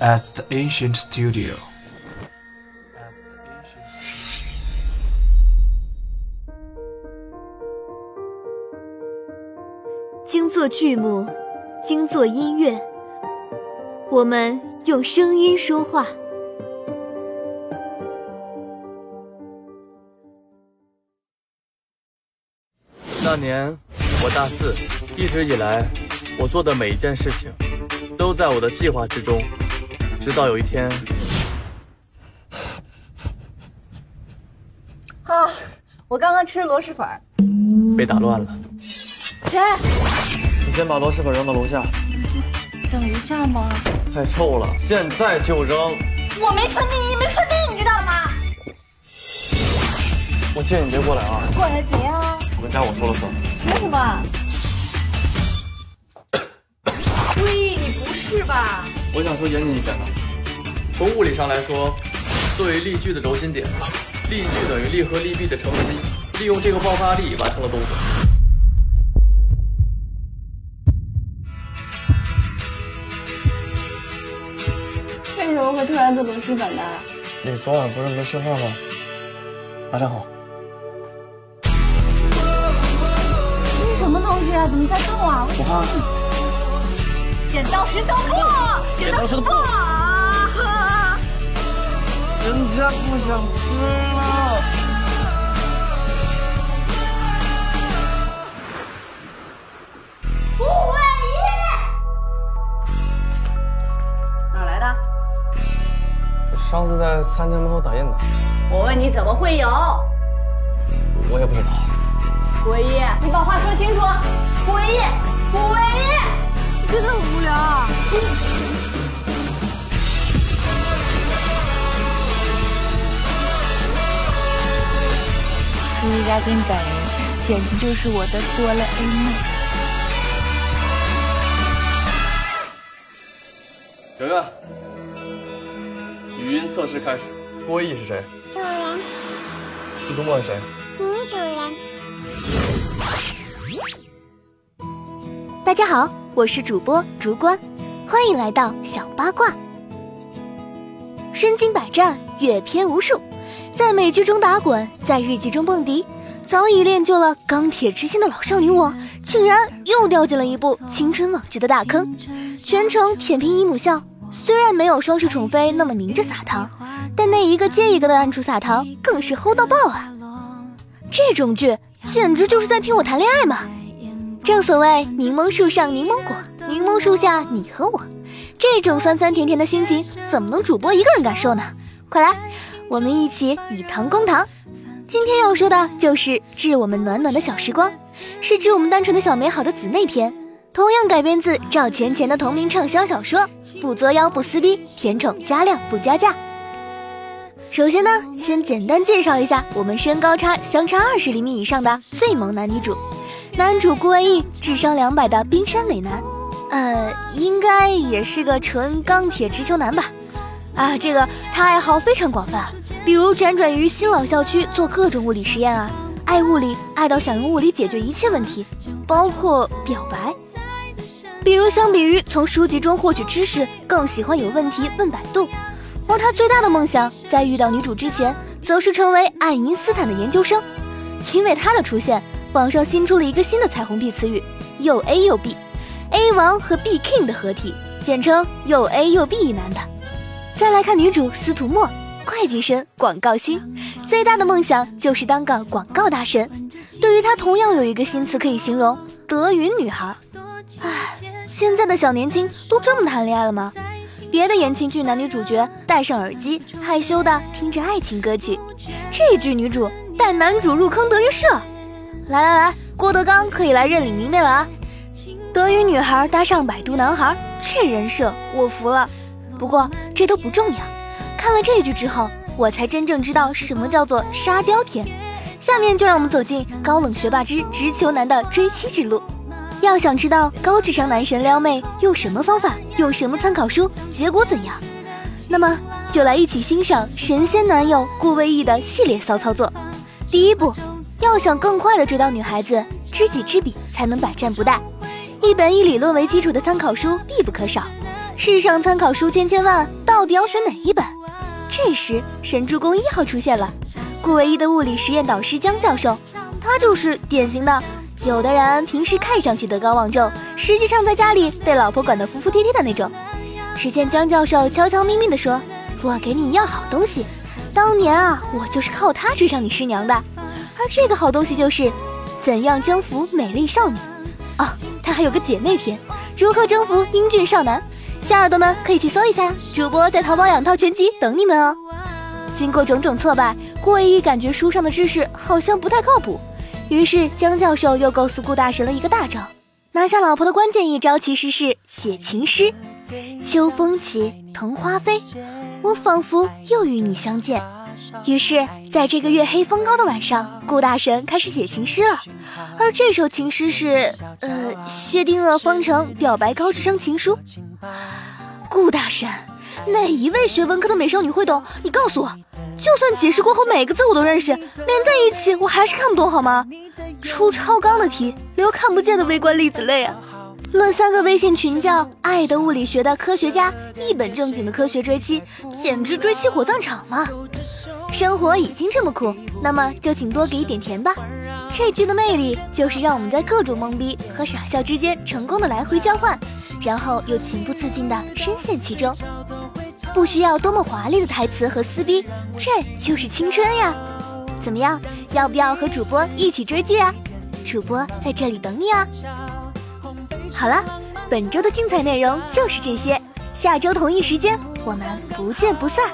at the ancient studio. 精作剧目，精作音乐，我们用声音说话。那年我大四，一直以来，我做的每一件事情，都在我的计划之中。直到有一天，啊，我刚刚吃螺蛳粉，被打乱了。谁？你先把螺蛳粉扔到楼下。等一下嘛？太臭了，现在就扔。我没穿内衣没穿内衣，你知道吗？我建议你别过来啊。过来怎样？我们家我说了算。为什么？喂，你不是吧？我想说严谨一点的，从物理上来说，作为力矩的轴心点，力矩等于力和力臂的乘积，利用这个爆发力完成了动作。为什么会突然做螺蛳粉呢？你昨晚不是没吃饭吗？晚上好。这是什么东西啊？怎么在动啊？我看。剪刀石头布，剪刀石头布。人家不想吃了。顾问一，哪来的？上次在餐厅门口打印的。我问你怎么会有？我也不知道。顾唯一，你把话说清楚。顾唯一，顾唯一，你真的很无聊啊。舒一家丁本人简直就是我的哆啦 A 梦。圆圆，语音测试开始。郭毅是谁？主人。司徒墨是谁？女主人。大家好，我是主播竹关，欢迎来到小八卦。身经百战，阅片无数，在美剧中打滚，在日记中蹦迪，早已练就了钢铁之心的老少女我，竟然又掉进了一部青春网剧的大坑，全程舔屏姨母笑。虽然没有双世宠妃那么明着撒糖，但那一个接一个的暗处撒糖，更是齁到爆啊！这种剧简直就是在听我谈恋爱嘛！正所谓柠檬树上柠檬果，柠檬树下你和我，这种酸酸甜甜的心情，怎么能主播一个人感受呢？快来，我们一起以糖攻糖。今天要说的就是致我们暖暖的小时光，是致我们单纯的小美好的姊妹篇。同样改编自赵钱钱的同名畅销小说《不作妖不撕逼，甜宠加量不加价》。首先呢，先简单介绍一下我们身高差相差二十厘米以上的最萌男女主。男主顾文逸，智商两百的冰山美男，呃，应该也是个纯钢铁直球男吧？啊，这个他爱好非常广泛，比如辗转于新老校区做各种物理实验啊，爱物理爱到想用物理解决一切问题，包括表白。比如，相比于从书籍中获取知识，更喜欢有问题问百度。而他最大的梦想，在遇到女主之前，则是成为爱因斯坦的研究生。因为他的出现，网上新出了一个新的彩虹屁词语“又 A 又 B”，A 王和 B King 的合体，简称“又 A 又 B 一男”的。再来看女主司徒墨，会计生，广告星，最大的梦想就是当个广告大神。对于她，同样有一个新词可以形容：德云女孩。唉。现在的小年轻都这么谈恋爱了吗？别的言情剧男女主角戴上耳机，害羞的听着爱情歌曲，这剧女主带男主入坑德云社。来来来，郭德纲可以来认领迷妹了啊！德云女孩搭上百度男孩，这人设我服了。不过这都不重要，看了这句之后，我才真正知道什么叫做沙雕甜。下面就让我们走进高冷学霸之直球男的追妻之路。要想知道高智商男神撩妹用什么方法，用什么参考书，结果怎样，那么就来一起欣赏神仙男友顾魏毅的系列骚操作。第一步，要想更快的追到女孩子，知己知彼才能百战不殆。一本以理论为基础的参考书必不可少。世上参考书千千万，到底要选哪一本？这时，神助攻一号出现了，顾唯一的物理实验导师江教授，他就是典型的，有的人平时看上去德高望重，实际上在家里被老婆管得服服帖帖的那种。只见江教授悄悄咪咪地说：“我给你一样好东西，当年啊，我就是靠它追上你师娘的。而这个好东西就是怎样征服美丽少女。哦，它还有个姐妹篇，如何征服英俊少男。小耳朵们可以去搜一下，主播在淘宝两套全集等你们哦。”经过种种挫败，顾唯一感觉书上的知识好像不太靠谱，于是江教授又构思顾大神了一个大招，拿下老婆的关键一招其实是写情诗。秋风起，桐花飞，我仿佛又与你相见。于是，在这个月黑风高的晚上，顾大神开始写情诗了。而这首情诗是，呃，薛定谔方程表白高智商情书。顾大神，哪一位学文科的美少女会懂？你告诉我，就算解释过后每个字我都认识，连在一起我还是看不懂，好吗？出超纲的题，流看不见的微观粒子泪啊！论三个微信群叫“爱的物理学”的科学家，一本正经的科学追妻，简直追妻火葬场嘛！生活已经这么苦，那么就请多给一点甜吧。这句的魅力就是让我们在各种懵逼和傻笑之间成功的来回交换，然后又情不自禁的深陷其中。不需要多么华丽的台词和撕逼，这就是青春呀！怎么样，要不要和主播一起追剧啊？主播在这里等你啊！好了，本周的精彩内容就是这些，下周同一时间我们不见不散。